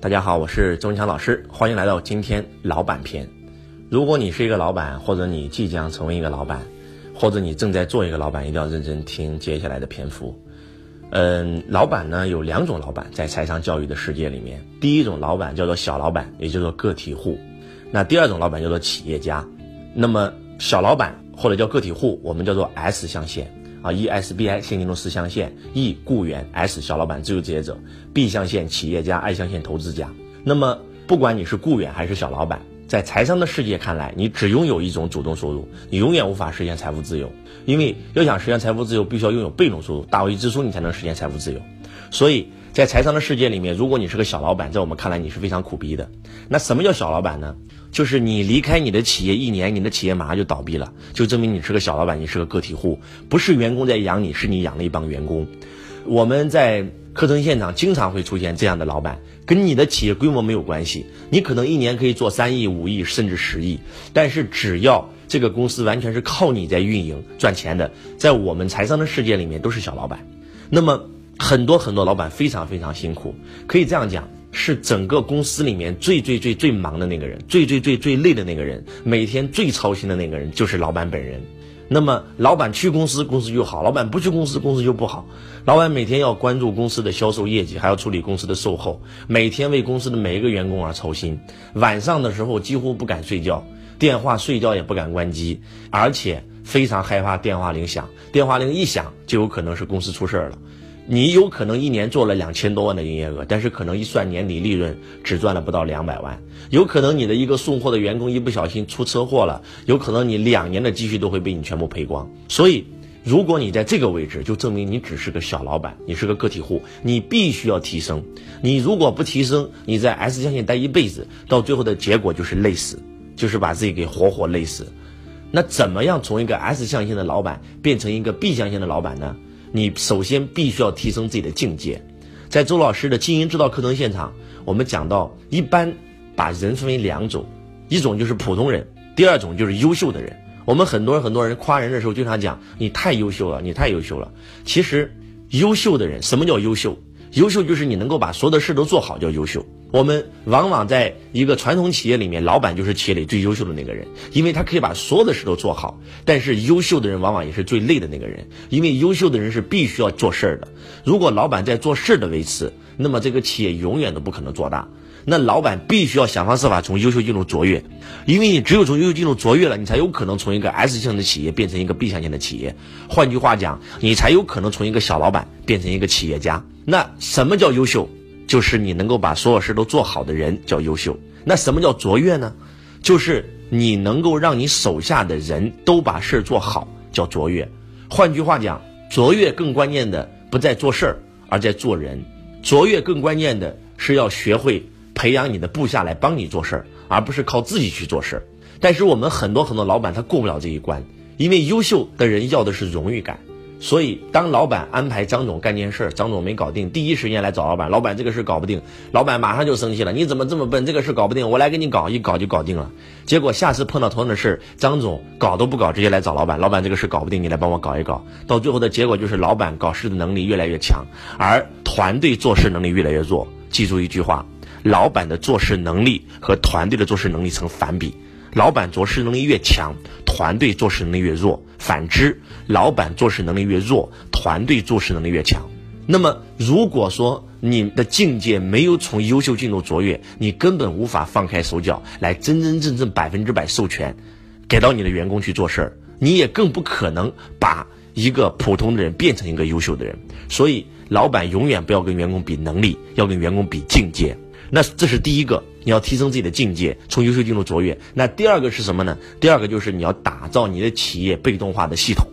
大家好，我是周文强老师，欢迎来到今天老板篇。如果你是一个老板，或者你即将成为一个老板，或者你正在做一个老板，一定要认真听接下来的篇幅。嗯，老板呢有两种老板，在财商教育的世界里面，第一种老板叫做小老板，也叫做个体户；那第二种老板叫做企业家。那么小老板或者叫个体户，我们叫做 S 象限。啊，E S B I 现金流四象限，E 雇员，S 小老板自由职业者，B 象限企业家，I 象限投资家。那么，不管你是雇员还是小老板，在财商的世界看来，你只拥有一种主动收入，你永远无法实现财富自由。因为要想实现财富自由，必须要拥有被动收入，大为支出，你才能实现财富自由。所以在财商的世界里面，如果你是个小老板，在我们看来你是非常苦逼的。那什么叫小老板呢？就是你离开你的企业一年，你的企业马上就倒闭了，就证明你是个小老板，你是个个体户，不是员工在养你，是你养了一帮员工。我们在课程现场经常会出现这样的老板，跟你的企业规模没有关系，你可能一年可以做三亿、五亿甚至十亿，但是只要这个公司完全是靠你在运营赚钱的，在我们财商的世界里面都是小老板。那么很多很多老板非常非常辛苦，可以这样讲。是整个公司里面最最最最忙的那个人，最最最最累的那个人，每天最操心的那个人就是老板本人。那么，老板去公司，公司就好；老板不去公司，公司就不好。老板每天要关注公司的销售业绩，还要处理公司的售后，每天为公司的每一个员工而操心。晚上的时候几乎不敢睡觉，电话睡觉也不敢关机，而且非常害怕电话铃响。电话铃一响，就有可能是公司出事儿了。你有可能一年做了两千多万的营业额，但是可能一算年底利润只赚了不到两百万。有可能你的一个送货的员工一不小心出车祸了，有可能你两年的积蓄都会被你全部赔光。所以，如果你在这个位置，就证明你只是个小老板，你是个个体户，你必须要提升。你如果不提升，你在 S 象限待一辈子，到最后的结果就是累死，就是把自己给活活累死。那怎么样从一个 S 象限的老板变成一个 B 象限的老板呢？你首先必须要提升自己的境界，在周老师的经营之道课程现场，我们讲到，一般把人分为两种，一种就是普通人，第二种就是优秀的人。我们很多人很多人夸人的时候，经常讲你太优秀了，你太优秀了。其实，优秀的人，什么叫优秀？优秀就是你能够把所有的事都做好，叫优秀。我们往往在一个传统企业里面，老板就是企业里最优秀的那个人，因为他可以把所有的事都做好。但是优秀的人往往也是最累的那个人，因为优秀的人是必须要做事儿的。如果老板在做事儿的维持，那么这个企业永远都不可能做大。那老板必须要想方设法从优秀进入卓越，因为你只有从优秀进入卓越了，你才有可能从一个 S 型的企业变成一个 B 象限的企业。换句话讲，你才有可能从一个小老板变成一个企业家。那什么叫优秀？就是你能够把所有事都做好的人叫优秀。那什么叫卓越呢？就是你能够让你手下的人都把事做好，叫卓越。换句话讲，卓越更关键的不在做事儿，而在做人。卓越更关键的是要学会培养你的部下来帮你做事儿，而不是靠自己去做事儿。但是我们很多很多老板他过不了这一关，因为优秀的人要的是荣誉感。所以，当老板安排张总干件事，张总没搞定，第一时间来找老板，老板这个事搞不定，老板马上就生气了。你怎么这么笨？这个事搞不定，我来给你搞，一搞就搞定了。结果下次碰到同样的事，张总搞都不搞，直接来找老板，老板这个事搞不定，你来帮我搞一搞。到最后的结果就是，老板搞事的能力越来越强，而团队做事能力越来越弱。记住一句话：老板的做事能力和团队的做事能力成反比。老板做事能力越强，团队做事能力越弱；反之，老板做事能力越弱，团队做事能力越强。那么，如果说你的境界没有从优秀进入卓越，你根本无法放开手脚来真真正正百分之百授权给到你的员工去做事儿，你也更不可能把一个普通的人变成一个优秀的人。所以，老板永远不要跟员工比能力，要跟员工比境界。那这是第一个，你要提升自己的境界，从优秀进入卓越。那第二个是什么呢？第二个就是你要打造你的企业被动化的系统。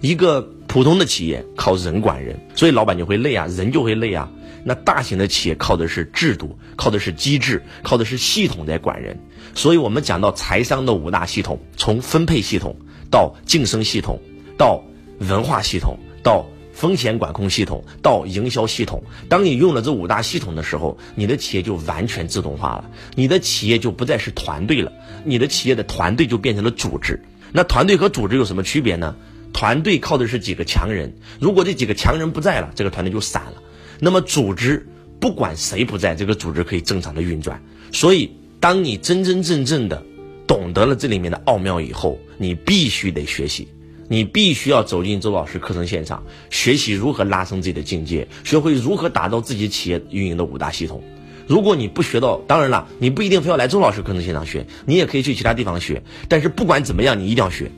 一个普通的企业靠人管人，所以老板就会累啊，人就会累啊。那大型的企业靠的是制度，靠的是机制，靠的是系统在管人。所以我们讲到财商的五大系统，从分配系统到晋升系统，到文化系统，到。风险管控系统到营销系统，当你用了这五大系统的时候，你的企业就完全自动化了，你的企业就不再是团队了，你的企业的团队就变成了组织。那团队和组织有什么区别呢？团队靠的是几个强人，如果这几个强人不在了，这个团队就散了。那么组织不管谁不在，这个组织可以正常的运转。所以，当你真真正正的懂得了这里面的奥妙以后，你必须得学习，你必须要走进周老师课程现场，学习如何拉升自己的境界，学会如何打造自己企业运营的五大系统。如果你不学到，当然了，你不一定非要来周老师课程现场学，你也可以去其他地方学。但是不管怎么样，你一定要学。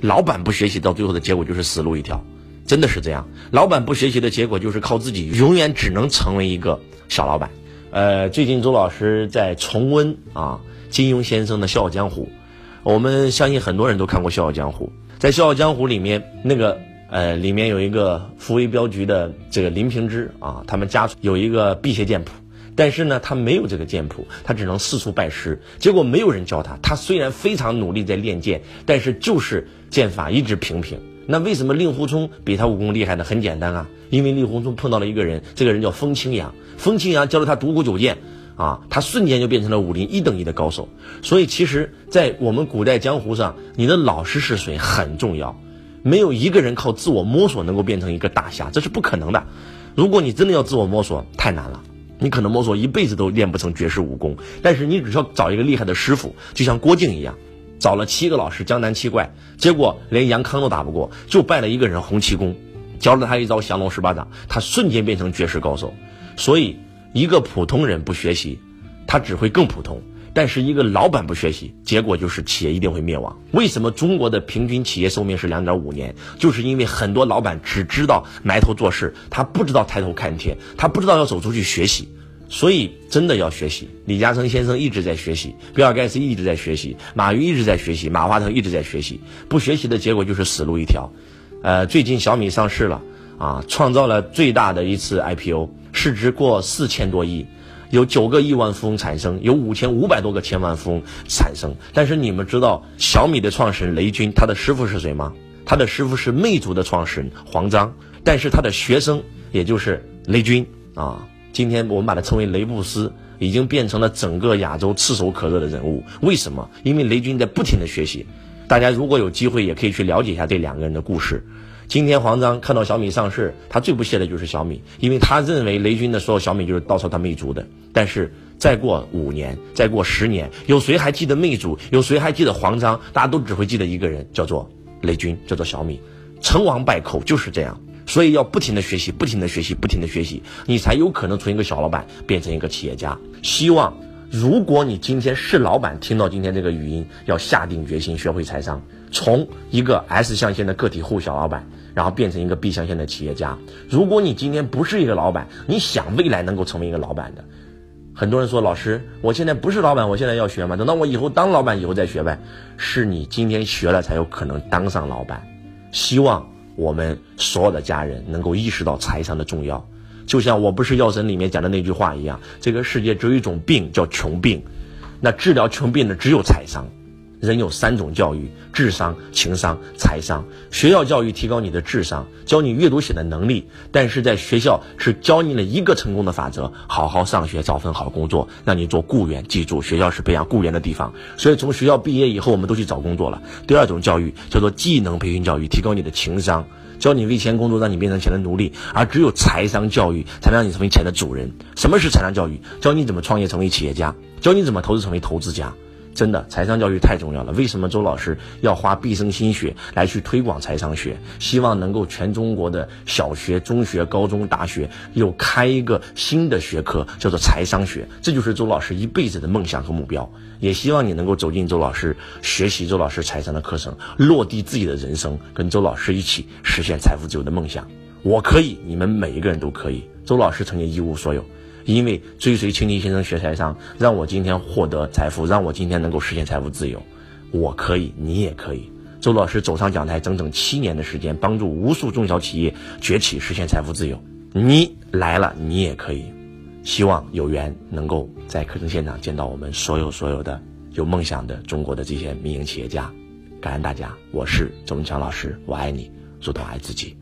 老板不学习，到最后的结果就是死路一条，真的是这样。老板不学习的结果就是靠自己，永远只能成为一个小老板。呃，最近周老师在重温啊金庸先生的《笑傲江湖》，我们相信很多人都看过《笑傲江湖》。在《笑傲江湖》里面，那个呃里面有一个福威镖局的这个林平之啊，他们家有一个辟邪剑谱。但是呢，他没有这个剑谱，他只能四处拜师。结果没有人教他，他虽然非常努力在练剑，但是就是剑法一直平平。那为什么令狐冲比他武功厉害呢？很简单啊，因为令狐冲碰到了一个人，这个人叫风清扬，风清扬教了他独孤九剑，啊，他瞬间就变成了武林一等一的高手。所以其实，在我们古代江湖上，你的老师是谁很重要。没有一个人靠自我摸索能够变成一个大侠，这是不可能的。如果你真的要自我摸索，太难了。你可能摸索一辈子都练不成绝世武功，但是你只需要找一个厉害的师傅，就像郭靖一样，找了七个老师，江南七怪，结果连杨康都打不过，就拜了一个人洪七公，教了他一招降龙十八掌，他瞬间变成绝世高手。所以，一个普通人不学习，他只会更普通。但是一个老板不学习，结果就是企业一定会灭亡。为什么中国的平均企业寿命是两点五年？就是因为很多老板只知道埋头做事，他不知道抬头看天，他不知道要走出去学习。所以真的要学习。李嘉诚先生一直在学习，比尔盖茨一直在学习，马云一直在学习，马化腾一直在学习。不学习的结果就是死路一条。呃，最近小米上市了啊，创造了最大的一次 IPO，市值过四千多亿。有九个亿万富翁产生，有五千五百多个千万富翁产生。但是你们知道小米的创始人雷军他的师傅是谁吗？他的师傅是魅族的创始人黄章，但是他的学生也就是雷军啊。今天我们把他称为雷布斯，已经变成了整个亚洲炙手可热的人物。为什么？因为雷军在不停的学习。大家如果有机会，也可以去了解一下这两个人的故事。今天黄章看到小米上市，他最不屑的就是小米，因为他认为雷军的所有小米就是盗抄他魅族的。但是再过五年，再过十年，有谁还记得魅族？有谁还记得黄章？大家都只会记得一个人，叫做雷军，叫做小米。成王败寇就是这样，所以要不停的学习，不停的学习，不停的学习，你才有可能从一个小老板变成一个企业家。希望如果你今天是老板，听到今天这个语音，要下定决心学会财商，从一个 S 象限的个体户小老板。然后变成一个 B 象限的企业家。如果你今天不是一个老板，你想未来能够成为一个老板的，很多人说老师，我现在不是老板，我现在要学吗？等到我以后当老板以后再学呗。是你今天学了才有可能当上老板。希望我们所有的家人能够意识到财商的重要。就像我不是药神里面讲的那句话一样，这个世界只有一种病叫穷病，那治疗穷病的只有财商。人有三种教育：智商、情商、财商。学校教育提高你的智商，教你阅读写的能力，但是在学校是教你了一个成功的法则：好好上学，找份好工作，让你做雇员。记住，学校是培养雇员的地方。所以从学校毕业以后，我们都去找工作了。第二种教育叫做技能培训教育，提高你的情商，教你为钱工作，让你变成钱的奴隶。而只有财商教育，才能让你成为钱的主人。什么是财商教育？教你怎么创业成为企业家，教你怎么投资成为投资家。真的，财商教育太重要了。为什么周老师要花毕生心血来去推广财商学？希望能够全中国的小学、中学、高中、大学又开一个新的学科，叫做财商学。这就是周老师一辈子的梦想和目标。也希望你能够走进周老师，学习周老师财商的课程，落地自己的人生，跟周老师一起实现财富自由的梦想。我可以，你们每一个人都可以。周老师曾经一无所有。因为追随青青先生学财商，让我今天获得财富，让我今天能够实现财富自由。我可以，你也可以。周老师走上讲台整整七年的时间，帮助无数中小企业崛起，实现财富自由。你来了，你也可以。希望有缘能够在课程现场见到我们所有所有的有梦想的中国的这些民营企业家。感恩大家，我是周文强老师，我爱你，如同爱自己。